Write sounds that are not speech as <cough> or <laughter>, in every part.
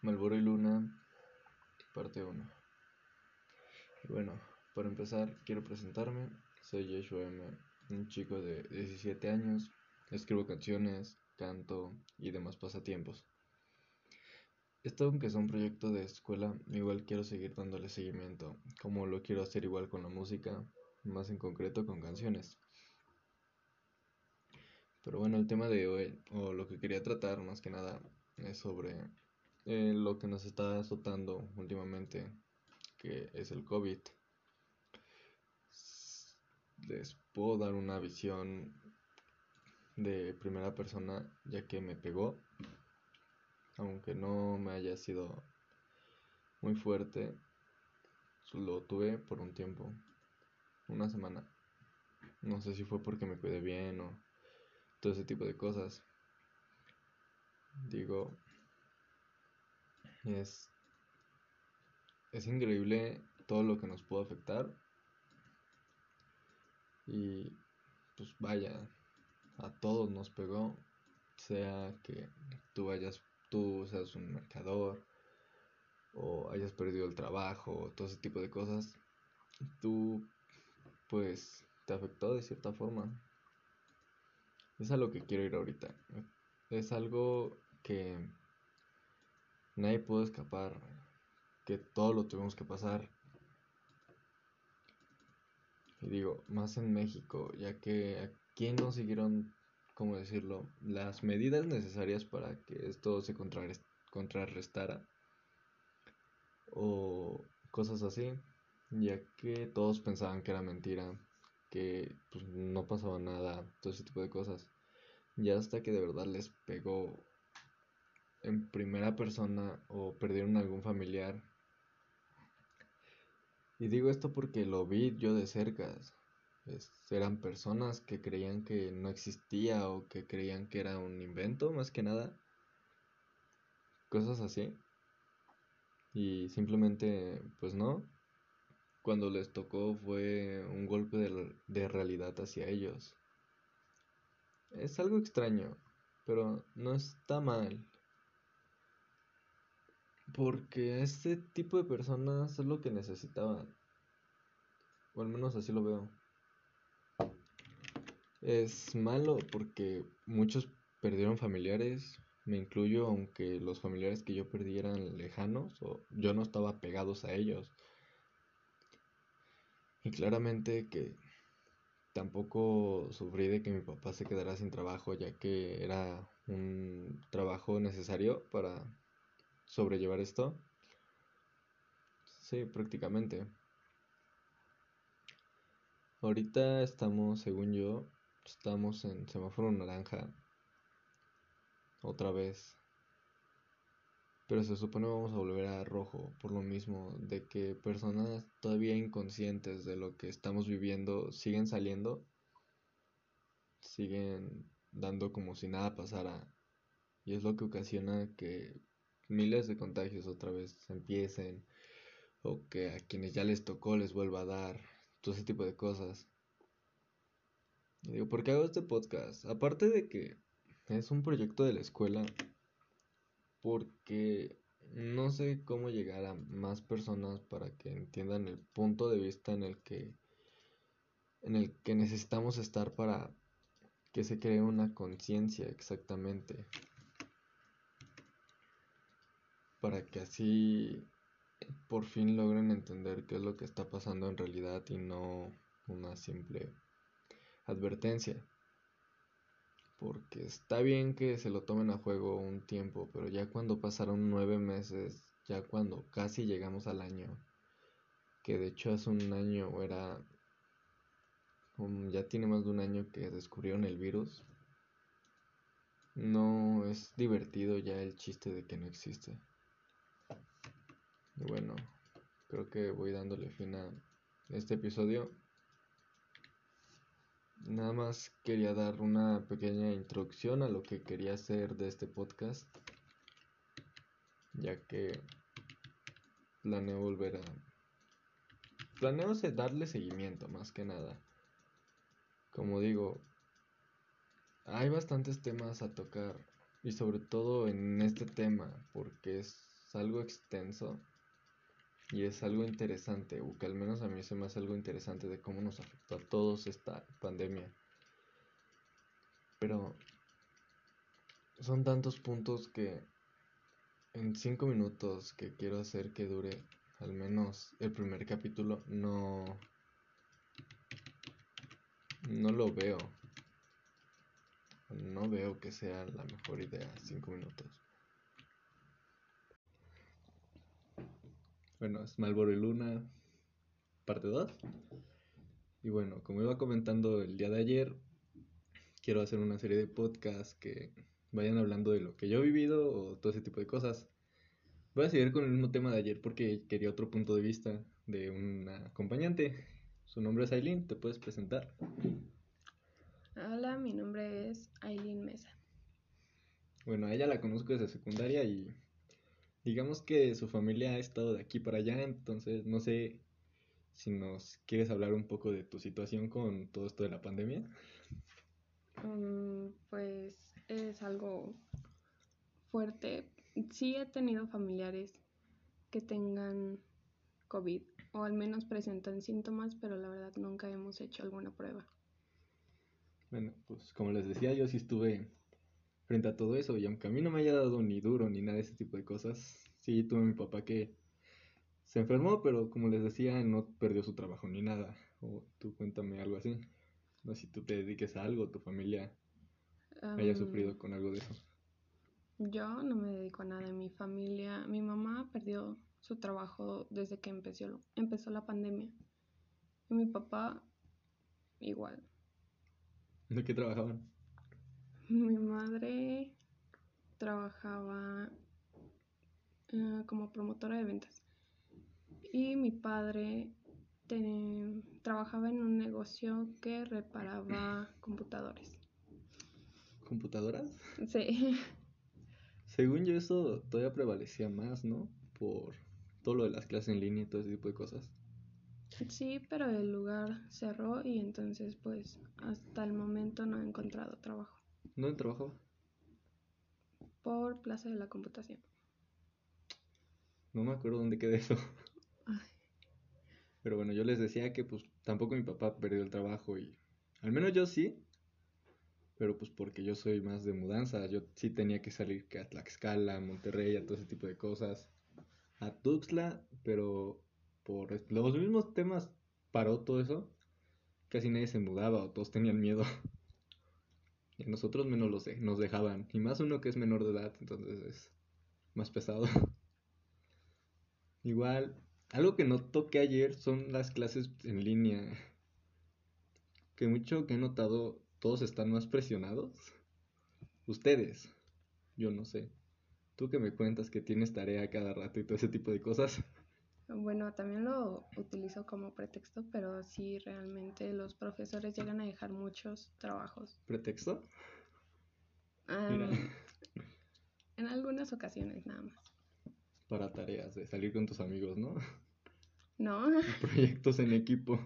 Malboro y Luna, parte 1. Y bueno, para empezar, quiero presentarme. Soy Joshua M., un chico de 17 años. Escribo canciones, canto y demás pasatiempos. Esto, aunque es un proyecto de escuela, igual quiero seguir dándole seguimiento, como lo quiero hacer igual con la música, más en concreto con canciones. Pero bueno, el tema de hoy, o lo que quería tratar más que nada, es sobre eh, lo que nos está azotando últimamente, que es el COVID. Les puedo dar una visión de primera persona, ya que me pegó, aunque no me haya sido muy fuerte, lo tuve por un tiempo, una semana. No sé si fue porque me cuidé bien o todo ese tipo de cosas. Digo, es, es increíble todo lo que nos puede afectar. Y pues vaya, a todos nos pegó. Sea que tú vayas, tú seas un mercador o hayas perdido el trabajo, todo ese tipo de cosas. Tú pues te afectó de cierta forma. Es a lo que quiero ir ahorita. Es algo que nadie pudo escapar, que todo lo tuvimos que pasar. Y digo, más en México, ya que aquí no siguieron, ¿cómo decirlo?, las medidas necesarias para que esto se contrarrestara. O cosas así, ya que todos pensaban que era mentira, que pues, no pasaba nada, todo ese tipo de cosas. Ya hasta que de verdad les pegó en primera persona o perdieron algún familiar. Y digo esto porque lo vi yo de cerca. eran personas que creían que no existía o que creían que era un invento más que nada. Cosas así. Y simplemente, pues no. Cuando les tocó fue un golpe de, de realidad hacia ellos. Es algo extraño, pero no está mal. Porque este tipo de personas es lo que necesitaban. O al menos así lo veo. Es malo porque muchos perdieron familiares, me incluyo, aunque los familiares que yo perdí eran lejanos o yo no estaba pegados a ellos. Y claramente que tampoco sufrí de que mi papá se quedara sin trabajo, ya que era un trabajo necesario para sobrellevar esto? Sí, prácticamente. Ahorita estamos, según yo, estamos en semáforo naranja. Otra vez. Pero se supone vamos a volver a rojo por lo mismo de que personas todavía inconscientes de lo que estamos viviendo siguen saliendo. Siguen dando como si nada pasara. Y es lo que ocasiona que miles de contagios otra vez empiecen o que a quienes ya les tocó les vuelva a dar, todo ese tipo de cosas. digo, ¿por qué hago este podcast? Aparte de que es un proyecto de la escuela, porque no sé cómo llegar a más personas para que entiendan el punto de vista en el que en el que necesitamos estar para que se cree una conciencia exactamente para que así por fin logren entender qué es lo que está pasando en realidad y no una simple advertencia. Porque está bien que se lo tomen a juego un tiempo, pero ya cuando pasaron nueve meses, ya cuando casi llegamos al año, que de hecho hace un año era, ya tiene más de un año que descubrieron el virus, no es divertido ya el chiste de que no existe. Y bueno, creo que voy dándole fin a este episodio. Nada más quería dar una pequeña introducción a lo que quería hacer de este podcast, ya que planeo volver a... Planeo darle seguimiento más que nada. Como digo, hay bastantes temas a tocar y sobre todo en este tema porque es algo extenso y es algo interesante, o que al menos a mí se me hace algo interesante de cómo nos afectó a todos esta pandemia. Pero son tantos puntos que en cinco minutos que quiero hacer que dure al menos el primer capítulo no no lo veo no veo que sea la mejor idea cinco minutos bueno es Malboro y Luna parte 2 y bueno como iba comentando el día de ayer quiero hacer una serie de podcasts que vayan hablando de lo que yo he vivido o todo ese tipo de cosas. Voy a seguir con el mismo tema de ayer porque quería otro punto de vista de una acompañante. Su nombre es Aileen, ¿te puedes presentar? Hola, mi nombre es Aileen Mesa. Bueno, a ella la conozco desde secundaria y digamos que su familia ha estado de aquí para allá, entonces no sé si nos quieres hablar un poco de tu situación con todo esto de la pandemia. Mm, pues es algo fuerte. Sí he tenido familiares que tengan COVID o al menos presentan síntomas, pero la verdad nunca hemos hecho alguna prueba. Bueno, pues como les decía, yo sí estuve frente a todo eso y aunque a mí no me haya dado ni duro ni nada de ese tipo de cosas, sí tuve a mi papá que se enfermó, pero como les decía, no perdió su trabajo ni nada. O tú cuéntame algo así. No sé si tú te dediques a algo, tu familia haya sufrido con algo de eso. Yo no me dedico a nada. Mi familia, mi mamá perdió su trabajo desde que empezó, empezó la pandemia. Y mi papá igual. ¿De qué trabajaban? Mi madre trabajaba eh, como promotora de ventas. Y mi padre trabajaba en un negocio que reparaba <clears throat> computadores. ¿Computadoras? Sí. <laughs> Según yo eso todavía prevalecía más, ¿no? Por todo lo de las clases en línea y todo ese tipo de cosas. Sí, pero el lugar cerró y entonces pues hasta el momento no he encontrado trabajo. ¿Dónde trabajaba? Por Plaza de la Computación. No me acuerdo dónde queda eso. Pero bueno, yo les decía que pues tampoco mi papá perdió el trabajo y al menos yo sí. Pero pues porque yo soy más de mudanza, yo sí tenía que salir a Tlaxcala, a Monterrey, a todo ese tipo de cosas. A Tuxtla, pero por los mismos temas paró todo eso. Casi nadie se mudaba o todos tenían miedo. Y a nosotros menos los nos dejaban. Y más uno que es menor de edad, entonces es más pesado. <laughs> Igual, algo que no toqué ayer son las clases en línea. Que mucho que he notado, todos están más presionados. Ustedes, yo no sé. Tú que me cuentas que tienes tarea cada rato y todo ese tipo de cosas. Bueno, también lo utilizo como pretexto, pero sí realmente los profesores llegan a dejar muchos trabajos. ¿Pretexto? <laughs> en algunas ocasiones nada más para tareas, de salir con tus amigos, ¿no? No. <laughs> Proyectos en equipo.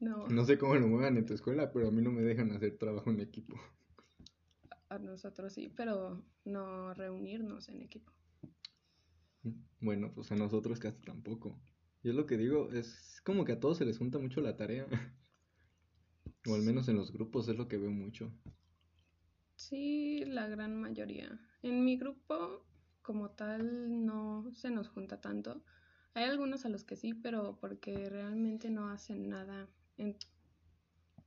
No. No sé cómo lo muevan en tu escuela, pero a mí no me dejan hacer trabajo en equipo. A nosotros sí, pero no reunirnos en equipo. Bueno, pues a nosotros casi tampoco. Y es lo que digo, es como que a todos se les junta mucho la tarea. <laughs> o al menos en los grupos es lo que veo mucho. Sí, la gran mayoría. En mi grupo como tal no se nos junta tanto. Hay algunos a los que sí, pero porque realmente no hacen nada en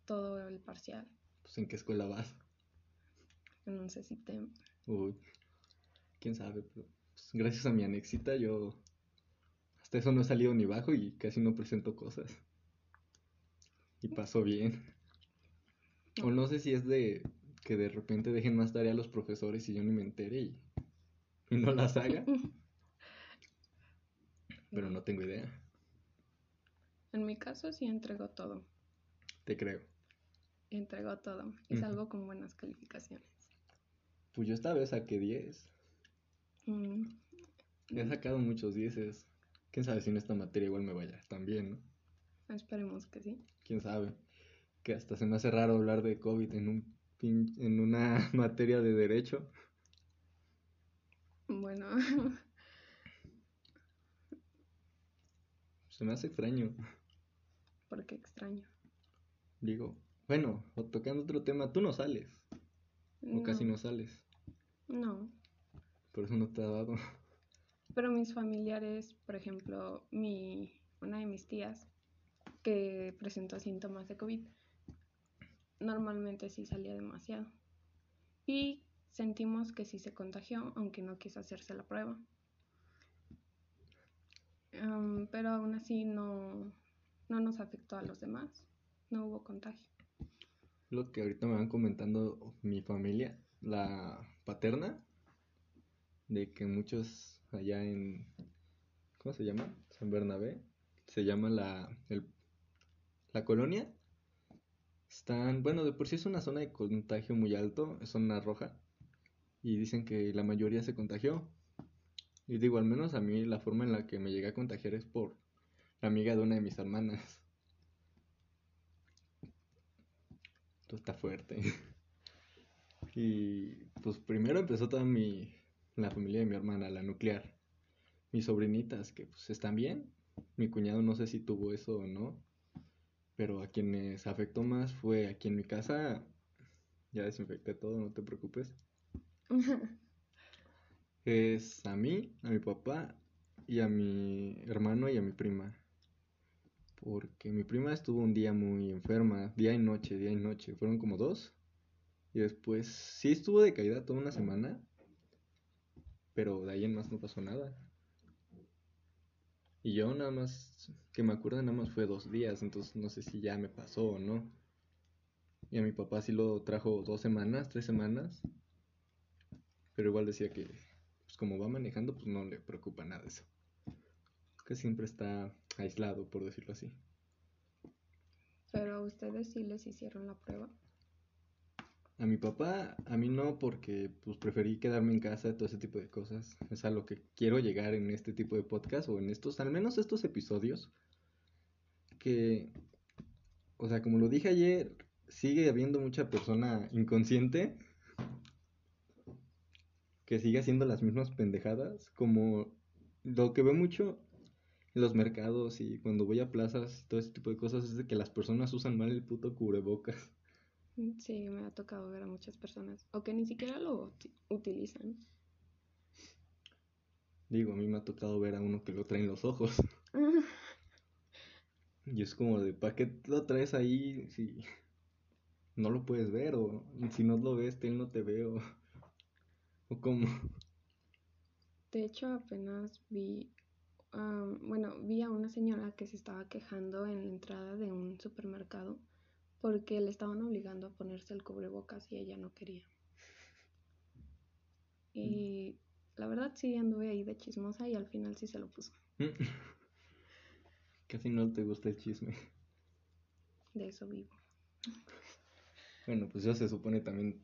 todo el parcial. Pues en qué escuela vas? En un CCTEM. Uy, quién sabe, pero pues, gracias a mi anexita yo hasta eso no he salido ni bajo y casi no presento cosas. Y pasó bien. O no sé si es de que de repente dejen más tarea a los profesores y yo ni me entere y y no las haga. Pero no tengo idea. En mi caso sí entregó todo. Te creo. Entregó todo. Es algo con buenas calificaciones. Pues yo esta vez saqué 10. Mm. He sacado muchos dieces. Quién sabe si en esta materia igual me vaya también, ¿no? Esperemos que sí. Quién sabe. Que hasta se me hace raro hablar de COVID en, un pin... en una <laughs> materia de derecho. Bueno. se me hace extraño. ¿Por qué extraño? Digo, bueno, tocando otro tema, tú no sales. O casi no sales. No. Por eso no te ha dado. Pero mis familiares, por ejemplo, mi, una de mis tías que presentó síntomas de COVID, normalmente sí salía demasiado. Y sentimos que sí se contagió, aunque no quiso hacerse la prueba. pero aún así no, no nos afectó a los demás, no hubo contagio. Lo que ahorita me van comentando mi familia, la paterna, de que muchos allá en, ¿cómo se llama? San Bernabé, se llama la, la colonia. Están, bueno, de por sí es una zona de contagio muy alto, es zona roja, y dicen que la mayoría se contagió. Y digo, al menos a mí la forma en la que me llegué a contagiar es por la amiga de una de mis hermanas. Esto está fuerte. <laughs> y pues primero empezó toda mi, la familia de mi hermana, la nuclear. Mis sobrinitas, que pues están bien. Mi cuñado no sé si tuvo eso o no. Pero a quienes afectó más fue aquí en mi casa. Ya desinfecté todo, no te preocupes. <laughs> es a mí, a mi papá y a mi hermano y a mi prima. Porque mi prima estuvo un día muy enferma, día y noche, día y noche. Fueron como dos. Y después sí estuvo de caída toda una semana. Pero de ahí en más no pasó nada. Y yo nada más, que me acuerdo, nada más fue dos días. Entonces no sé si ya me pasó o no. Y a mi papá sí lo trajo dos semanas, tres semanas. Pero igual decía que, pues como va manejando, pues no le preocupa nada eso. Que siempre está aislado, por decirlo así. Pero a ustedes sí les hicieron la prueba. A mi papá, a mí no, porque pues preferí quedarme en casa, todo ese tipo de cosas. Es a lo que quiero llegar en este tipo de podcast o en estos, al menos estos episodios. Que, o sea, como lo dije ayer, sigue habiendo mucha persona inconsciente que sigue haciendo las mismas pendejadas, como lo que veo mucho en los mercados y cuando voy a plazas todo ese tipo de cosas es de que las personas usan mal el puto cubrebocas. Sí, me ha tocado ver a muchas personas, o que ni siquiera lo utilizan. Digo, a mí me ha tocado ver a uno que lo trae en los ojos. <laughs> y es como de, ¿para qué lo traes ahí si no lo puedes ver? O si no lo ves, él no te ve. O ¿O cómo? De hecho, apenas vi, bueno, vi a una señora que se estaba quejando en la entrada de un supermercado porque le estaban obligando a ponerse el cubrebocas y ella no quería. Y la verdad sí anduve ahí de chismosa y al final sí se lo puso. <laughs> Casi no te gusta el chisme. De eso vivo. Bueno, pues yo se supone también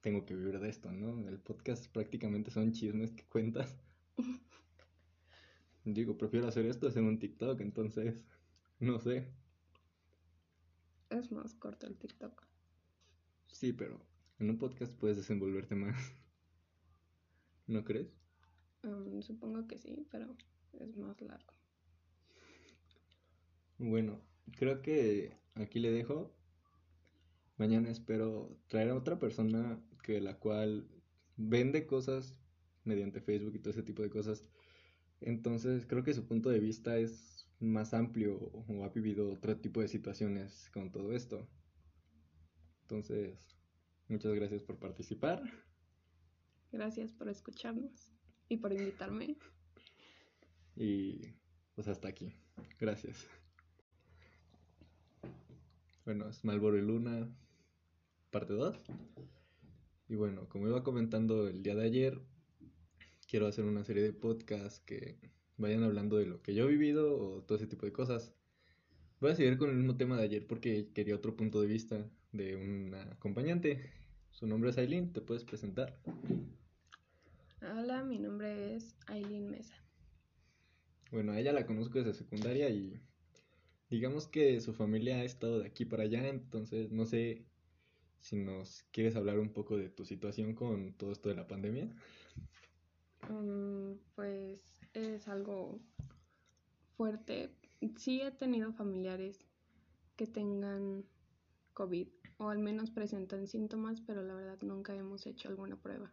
tengo que vivir de esto, ¿no? El podcast prácticamente son chismes que cuentas. <laughs> Digo, prefiero hacer esto hacer un TikTok, entonces, no sé. Es más corto el TikTok. Sí, pero en un podcast puedes desenvolverte más. <laughs> ¿No crees? Um, supongo que sí, pero es más largo. Bueno, creo que aquí le dejo. Mañana espero traer a otra persona que la cual vende cosas mediante Facebook y todo ese tipo de cosas. Entonces creo que su punto de vista es más amplio o ha vivido otro tipo de situaciones con todo esto. Entonces, muchas gracias por participar. Gracias por escucharnos y por invitarme. Y pues hasta aquí. Gracias. Bueno, es Malboro y Luna, parte 2. Y bueno, como iba comentando el día de ayer, quiero hacer una serie de podcasts que vayan hablando de lo que yo he vivido o todo ese tipo de cosas. Voy a seguir con el mismo tema de ayer porque quería otro punto de vista de una acompañante. Su nombre es Aileen, ¿te puedes presentar? Hola, mi nombre es Aileen Mesa. Bueno, a ella la conozco desde secundaria y digamos que su familia ha estado de aquí para allá, entonces no sé si nos quieres hablar un poco de tu situación con todo esto de la pandemia. Pues es algo fuerte sí he tenido familiares que tengan COVID o al menos presentan síntomas, pero la verdad nunca hemos hecho alguna prueba.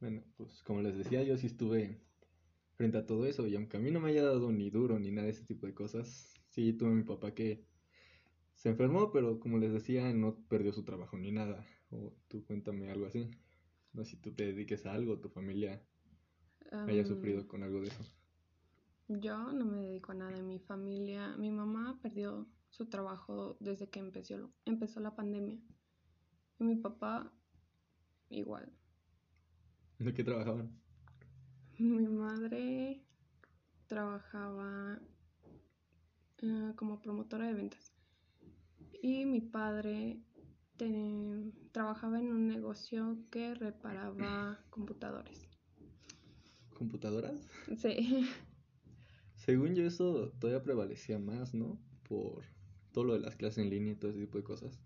Bueno, pues como les decía, yo sí estuve frente a todo eso y aunque a mí no me haya dado ni duro ni nada de ese tipo de cosas, sí tuve mi papá que se enfermó, pero como les decía, no perdió su trabajo ni nada. O tú cuéntame algo así. No si tú te dediques a algo, tu familia haya sufrido con algo de eso. Yo no me dedico a nada. Mi familia, mi mamá perdió su trabajo desde que empezó, empezó la pandemia. Y mi papá igual. ¿De qué trabajaban? Mi madre trabajaba eh, como promotora de ventas. Y mi padre trabajaba en un negocio que reparaba computadores. ¿Computadoras? Sí. Según yo eso todavía prevalecía más, ¿no? Por todo lo de las clases en línea y todo ese tipo de cosas.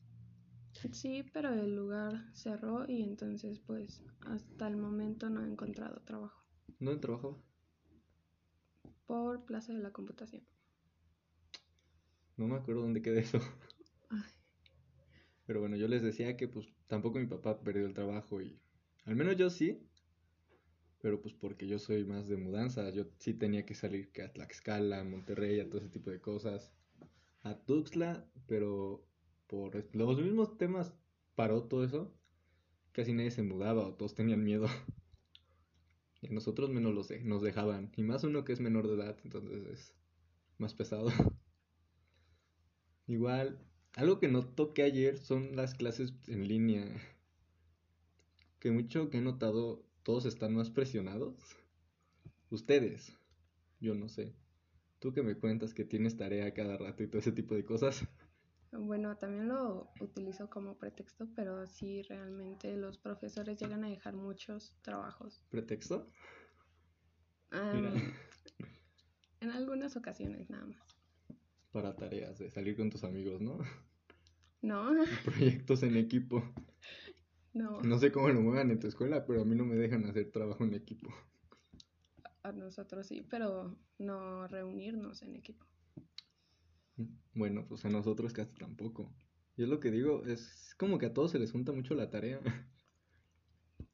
Sí, pero el lugar cerró y entonces pues hasta el momento no he encontrado trabajo. ¿Dónde trabajaba? Por Plaza de la Computación. No me acuerdo dónde quedé eso. Pero bueno, yo les decía que pues tampoco mi papá perdió el trabajo y al menos yo sí. Pero pues porque yo soy más de mudanza, yo sí tenía que salir a Tlaxcala, a Monterrey, a todo ese tipo de cosas. A Tuxtla, pero por los mismos temas paró todo eso. Casi nadie se mudaba o todos tenían miedo. <laughs> Y a nosotros menos los nos dejaban. Y más uno que es menor de edad, entonces es más pesado. <laughs> Igual, algo que no toqué ayer son las clases en línea. Que mucho que he notado, todos están más presionados. Ustedes, yo no sé. Tú que me cuentas que tienes tarea cada rato y todo ese tipo de cosas. Bueno, también lo utilizo como pretexto, pero sí realmente los profesores llegan a dejar muchos trabajos. ¿Pretexto? <laughs> en algunas ocasiones nada más. Para tareas de salir con tus amigos, ¿no? No. <laughs> Proyectos en equipo. No. No sé cómo lo muevan en tu escuela, pero a mí no me dejan hacer trabajo en equipo. A nosotros sí, pero no reunirnos en equipo. Bueno, pues a nosotros casi tampoco. Yo lo que digo es como que a todos se les junta mucho la tarea.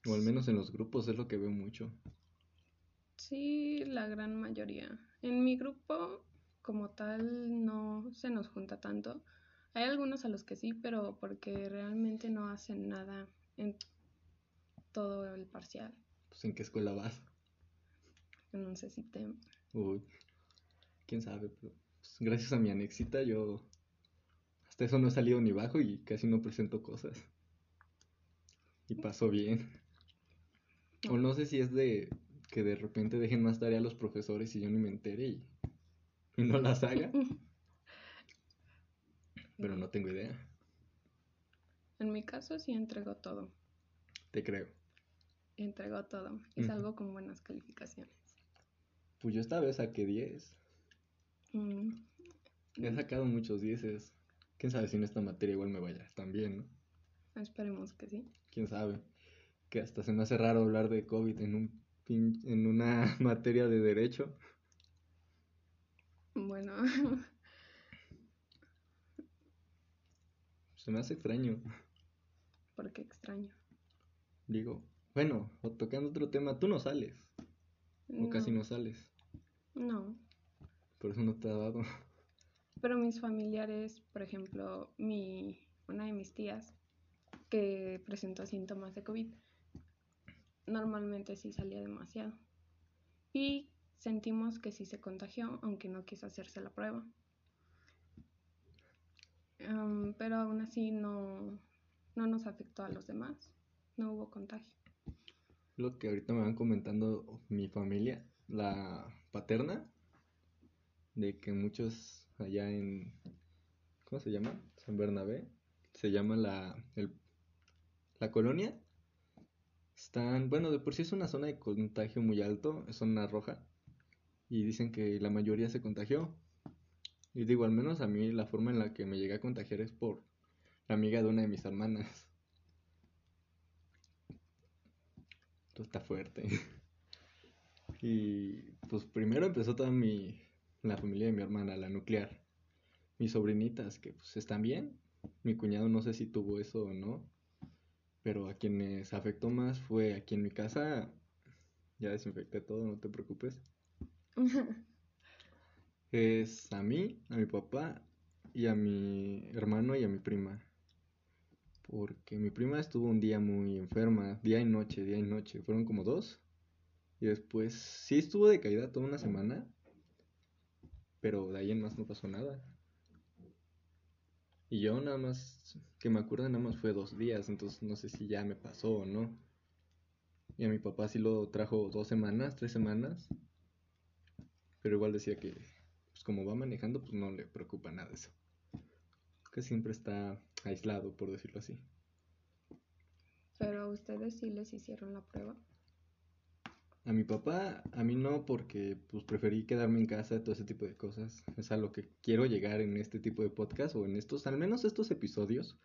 o al menos en los grupos es lo que veo mucho. Sí, la gran mayoría. En mi grupo, como tal, no se nos junta tanto. Hay algunos a los que sí, pero porque realmente no hacen nada en todo el parcial. Pues en qué escuela vas? En un CCTEM. Uy, quién sabe, pero pues, gracias a mi anexita yo hasta eso no he salido ni bajo y casi no presento cosas. Y pasó bien. O no sé si es de que de repente dejen más tarea a los profesores y yo ni me entere y, no las haga. <laughs> Pero no tengo idea. En mi caso sí entrego todo. Te creo. Entrego todo y salgo con buenas calificaciones. Pues yo esta vez saqué 10. Mm. He sacado muchos dieces. Quién sabe si en esta materia igual me vaya también, ¿no? Esperemos que sí. Quién sabe. Que hasta se me hace raro hablar de COVID en un en una <laughs> materia de derecho. Bueno. se me hace extraño. ¿Por qué extraño? Digo, bueno, o tocando otro tema, tú no sales. O casi no sales. No. Por eso no te ha dado. Pero mis familiares, por ejemplo, mi, una de mis tías que presentó síntomas de COVID, normalmente sí salía demasiado. Y sentimos que sí se contagió, aunque no quiso hacerse la prueba. pero aún así no, no nos afectó a los demás, no hubo contagio. Lo que ahorita me van comentando mi familia, la paterna, de que muchos allá en, ¿cómo se llama? San Bernabé, se llama la, la colonia. Están, bueno, de por sí es una zona de contagio muy alto, es zona roja, y dicen que la mayoría se contagió. Y digo, al menos a mí la forma en la que me llegué a contagiar es por amiga de una de mis hermanas. Esto está fuerte. Y pues primero empezó toda mi la familia de mi hermana, la nuclear. Mis sobrinitas, que pues están bien. Mi cuñado no sé si tuvo eso o no. Pero a quienes afectó más fue aquí en mi casa. Ya desinfecté todo, no te preocupes. <laughs> es a mí, a mi papá y a mi hermano y a mi prima. Porque mi prima estuvo un día muy enferma, día y noche, día y noche. Fueron como dos. Y después sí estuvo de caída toda una semana. Pero de ahí en más no pasó nada. Y yo nada más, que me acuerdo, nada más fue dos días. Entonces no sé si ya me pasó o no. Y a mi papá sí lo trajo dos semanas, tres semanas. Pero igual decía que, pues como va manejando, pues no le preocupa nada eso. Que siempre está aislado, por decirlo así. Pero a ustedes sí les hicieron la prueba. A mi papá, a mí no, porque pues preferí quedarme en casa, todo ese tipo de cosas. Es a lo que quiero llegar en este tipo de podcast o en estos, al menos estos episodios.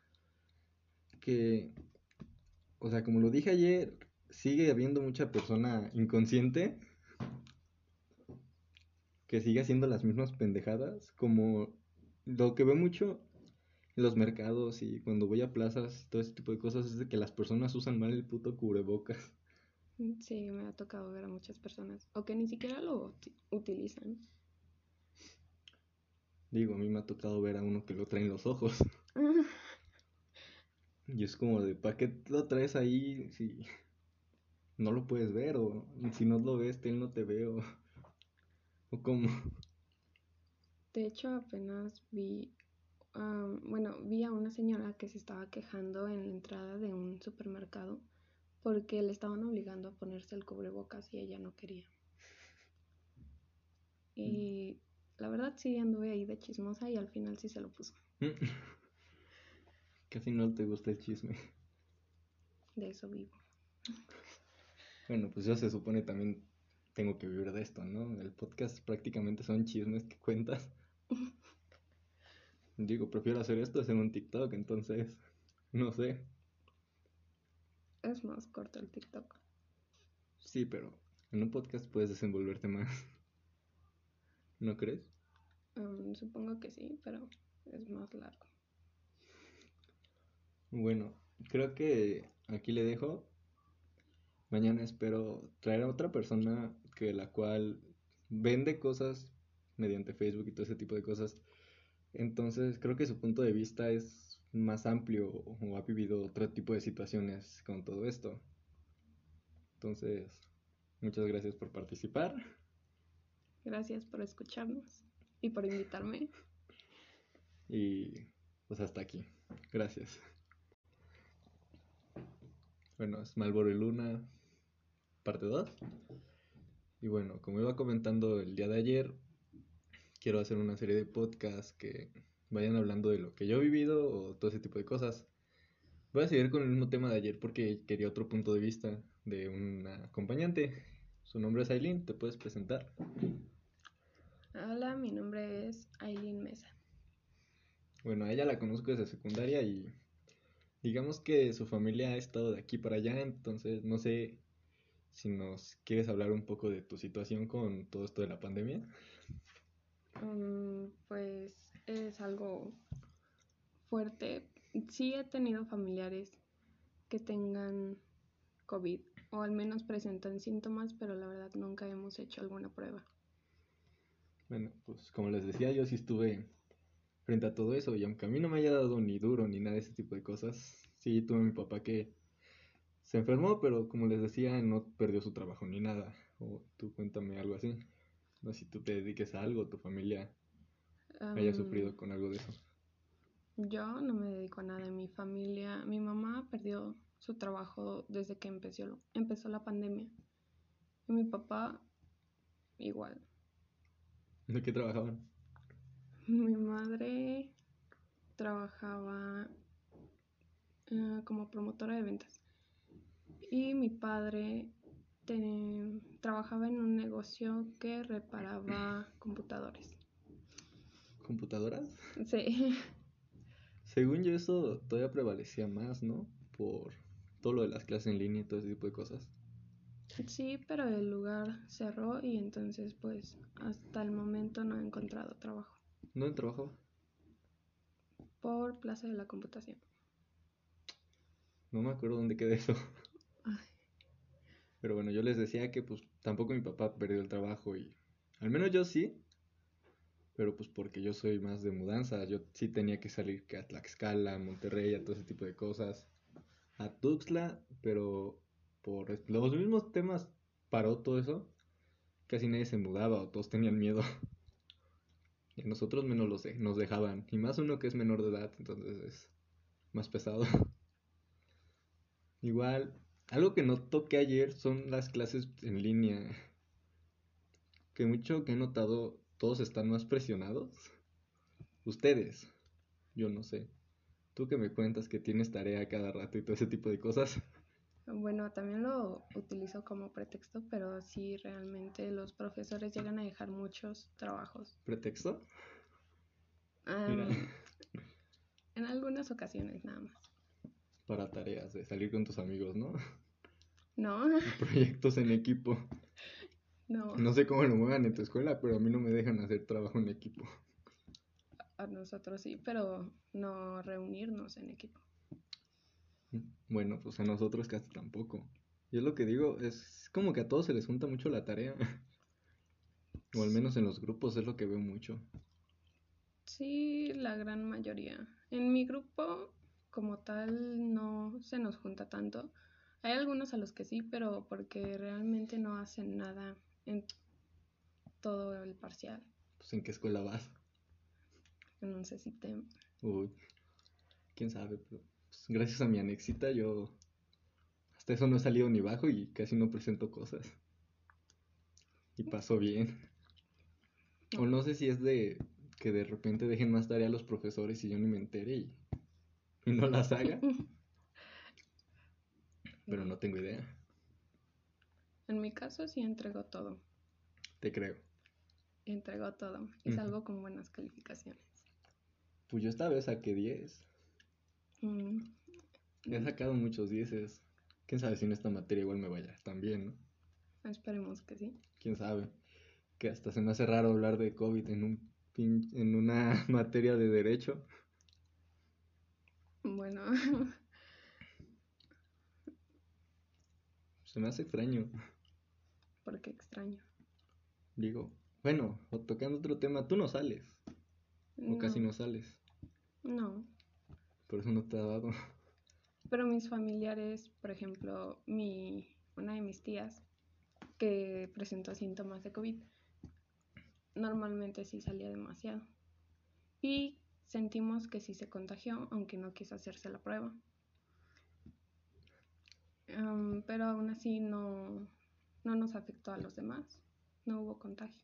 Que, o sea, como lo dije ayer, sigue habiendo mucha persona inconsciente que sigue haciendo las mismas pendejadas. Como lo que veo mucho en los mercados y cuando voy a plazas, todo ese tipo de cosas, es de que las personas usan mal el puto cubrebocas. Sí, me ha tocado ver a muchas personas. O que ni siquiera lo utilizan. Digo, a mí me ha tocado ver a uno que lo trae en los ojos. <laughs> y es como de, ¿para qué lo traes ahí si no lo puedes ver? O si no lo ves, él no te ve. O, o cómo. De hecho, apenas vi, bueno, vi a una señora que se estaba quejando en la entrada de un supermercado porque le estaban obligando a ponerse el cubrebocas y ella no quería. Y la verdad sí anduve ahí de chismosa y al final sí se lo puso. <laughs> Casi no te gusta el chisme. De eso vivo. Bueno, pues yo se supone también tengo que vivir de esto, ¿no? El podcast prácticamente son chismes que cuentas. <laughs> Digo, prefiero hacer esto en un TikTok, entonces, no sé. Es más corto el TikTok. Sí, pero en un podcast puedes desenvolverte más. <laughs> ¿No crees? supongo que sí, pero es más largo. Bueno, creo que aquí le dejo. Mañana espero traer a otra persona que la cual vende cosas mediante Facebook y todo ese tipo de cosas. Entonces creo que su punto de vista es más amplio o ha vivido otro tipo de situaciones con todo esto. Entonces, muchas gracias por participar. Gracias por escucharnos y por invitarme. <laughs> Y pues hasta aquí. Gracias. Bueno, es Malboro y Luna, parte 2. Y bueno, como iba comentando el día de ayer, quiero hacer una serie de podcasts que vayan hablando de lo que yo he vivido o todo ese tipo de cosas. Voy a seguir con el mismo tema de ayer porque quería otro punto de vista de una acompañante. Su nombre es Aileen, ¿te puedes presentar? Hola, mi nombre es Aileen Mesa. Bueno, a ella la conozco desde secundaria y digamos que su familia ha estado de aquí para allá, entonces no sé si nos quieres hablar un poco de tu situación con todo esto de la pandemia. Mm, pues es algo fuerte. Sí he tenido familiares que tengan COVID o al menos presentan síntomas, pero la verdad nunca hemos hecho alguna prueba. Bueno, pues como les decía, yo sí estuve frente a todo eso y aunque a mí no me haya dado ni duro ni nada de ese tipo de cosas, sí tuve mi papá que se enfermó, pero como les decía, no perdió su trabajo ni nada. O tú cuéntame algo así. No sé si tú te dediques a algo, tu familia haya sufrido con algo de eso. Yo no me dedico a nada en mi familia. Mi mamá perdió su trabajo desde que empezó, empezó la pandemia. Y mi papá igual. ¿De qué trabajaban? Mi madre trabajaba eh, como promotora de ventas. Y mi padre trabajaba en un negocio que reparaba <coughs> computadores. ¿Computadoras? Sí. <laughs> Según yo eso todavía prevalecía más, ¿no? Por todo lo de las clases en línea y todo ese tipo de cosas. Sí, pero el lugar cerró y entonces pues hasta el momento no he encontrado trabajo. ¿Dónde trabajaba? Por Plaza de la Computación. No me acuerdo dónde quedé eso. Pero bueno, yo les decía que pues tampoco mi papá perdió el trabajo y al menos yo sí. Pero pues porque yo soy más de mudanza, yo sí tenía que salir a Tlaxcala, a Monterrey, a todo ese tipo de cosas. A Tuxtla, pero por los mismos temas paró todo eso. Casi nadie se mudaba o todos tenían miedo. <laughs> Y a nosotros menos los nos dejaban. Y más uno que es menor de edad, entonces es más pesado. <laughs> Igual, algo que no toqué ayer son las clases en línea. Que mucho que he notado, todos están más presionados. Ustedes, yo no sé. Tú que me cuentas que tienes tarea cada rato y todo ese tipo de cosas. Bueno, también lo utilizo como pretexto, pero sí realmente los profesores llegan a dejar muchos trabajos. ¿Pretexto? en algunas ocasiones nada más. Para tareas, de salir con tus amigos, ¿no? No. <laughs> Proyectos en equipo. No. No sé cómo lo muevan en tu escuela, pero a mí no me dejan hacer trabajo en equipo. A nosotros sí, pero no reunirnos en equipo. Bueno, pues a nosotros casi tampoco. Y es lo que digo, es como que a todos se les junta mucho la tarea. <laughs> o al menos en los grupos es lo que veo mucho. Sí, la gran mayoría. En mi grupo, como tal, no se nos junta tanto. Hay algunos a los que sí, pero porque realmente no hacen nada en todo el parcial. Pues en qué escuela vas? En un CCTEM. Uy, quién sabe, pero pues, gracias a mi anexita yo hasta eso no he salido ni bajo y casi no presento cosas. Y pasó bien. O no sé si es de que de repente dejen más tarea a los profesores y yo ni me entere y, y no las haga. <laughs> Pero no tengo idea. En mi caso sí entrego todo. Te creo. Entrego todo y salgo con buenas calificaciones. Pues yo esta vez saqué 10. Mm. He sacado muchos 10. Quién sabe si en esta materia igual me vaya también, ¿no? Esperemos que sí. Quién sabe. Que hasta se me hace raro hablar de COVID en un en una <laughs> materia de derecho. Bueno. <laughs> Se me hace extraño. ¿Por qué extraño? Digo, bueno, tocando otro tema, tú no sales. O casi no sales. No. Por eso no te ha dado. Pero mis familiares, por ejemplo, mi, una de mis tías que presentó síntomas de COVID, normalmente sí salía demasiado. Y sentimos que sí se contagió, aunque no quiso hacerse la prueba. Pero aún así no, no nos afectó a los demás, no hubo contagio.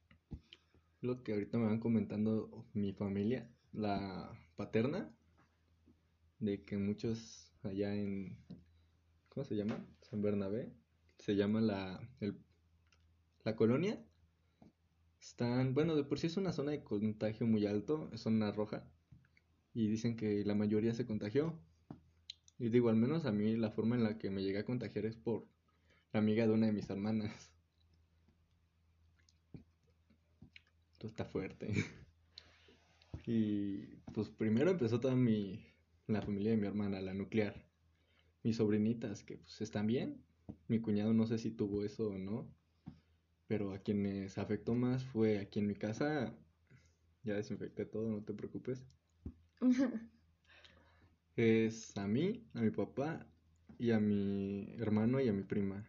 Lo que ahorita me van comentando mi familia, la paterna, de que muchos allá en, ¿cómo se llama? San Bernabé, se llama la, la colonia, están, bueno, de por sí es una zona de contagio muy alto, es zona roja, y dicen que la mayoría se contagió. Y digo, al menos a mí la forma en la que me llegué a contagiar es por la amiga de una de mis hermanas. Esto está fuerte. <laughs> y pues primero empezó toda mi, la familia de mi hermana, la nuclear. Mis sobrinitas, que pues están bien. Mi cuñado no sé si tuvo eso o no. Pero a quienes afectó más fue aquí en mi casa. Ya desinfecté todo, no te preocupes. <laughs> es a mí, a mi papá y a mi hermano y a mi prima.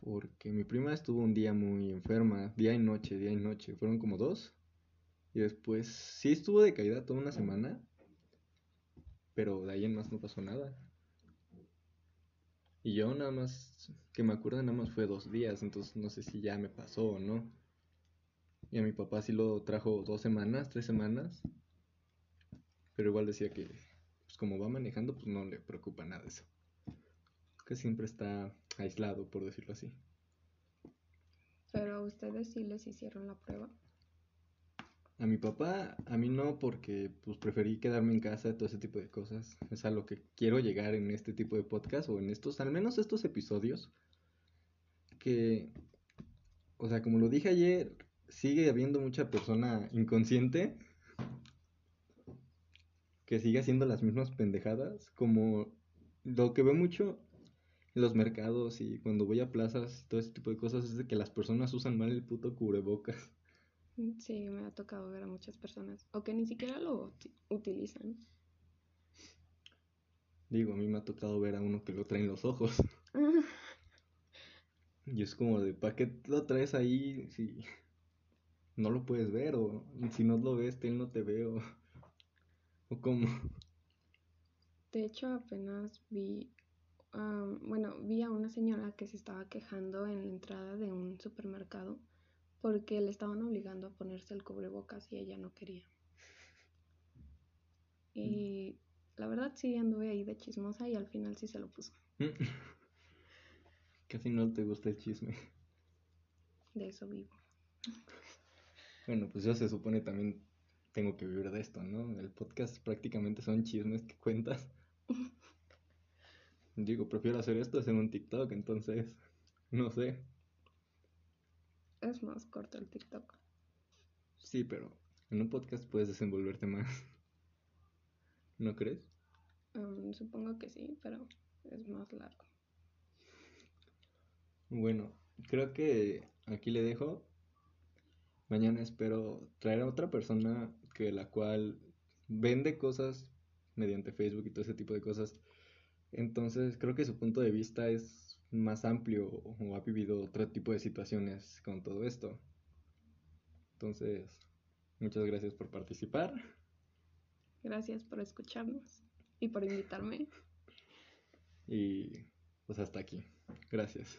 Porque mi prima estuvo un día muy enferma, día y noche, día y noche. Fueron como dos. Y después sí estuvo de caída toda una semana. Pero de ahí en más no pasó nada. Y yo nada más, que me acuerdo nada más fue dos días, entonces no sé si ya me pasó o no. Y a mi papá sí lo trajo dos semanas, tres semanas. Pero igual decía que, pues como va manejando, pues no le preocupa nada eso. Que siempre está aislado, por decirlo así. Pero a ustedes sí les hicieron la prueba. A mi papá, a mí no, porque pues preferí quedarme en casa, todo ese tipo de cosas. Es a lo que quiero llegar en este tipo de podcast o en estos, al menos estos episodios. que, o sea, como lo dije ayer, sigue habiendo mucha persona inconsciente que sigue haciendo las mismas pendejadas, como lo que veo mucho en los mercados y cuando voy a plazas, todo ese tipo de cosas, es de que las personas usan mal el puto cubrebocas. Sí, me ha tocado ver a muchas personas, o que ni siquiera lo utilizan. Digo, a mí me ha tocado ver a uno que lo trae en los ojos. <laughs> y es como de, ¿para qué lo traes ahí si no lo puedes ver? O si no lo ves, él no te ve, o, cómo. De hecho, apenas vi, bueno, vi a una señora que se estaba quejando en la entrada de un supermercado porque le estaban obligando a ponerse el cubrebocas y ella no quería. Y la verdad sí anduve ahí de chismosa y al final sí se lo puso. <laughs> Casi no te gusta el chisme. De eso vivo. Bueno, pues yo se supone también tengo que vivir de esto, ¿no? El podcast prácticamente son chismes que cuentas. <laughs> Digo, prefiero hacer esto hacer un TikTok, entonces, no sé. Es más corto el TikTok. Sí, pero en un podcast puedes desenvolverte más. <laughs> ¿No crees? supongo que sí, pero es más largo. Bueno, creo que aquí le dejo. Mañana espero traer a otra persona que la cual vende cosas mediante Facebook y todo ese tipo de cosas. Entonces creo que su punto de vista es más amplio o ha vivido otro tipo de situaciones con todo esto. Entonces, muchas gracias por participar. Gracias por escucharnos y por invitarme. <laughs> Y pues hasta aquí. Gracias.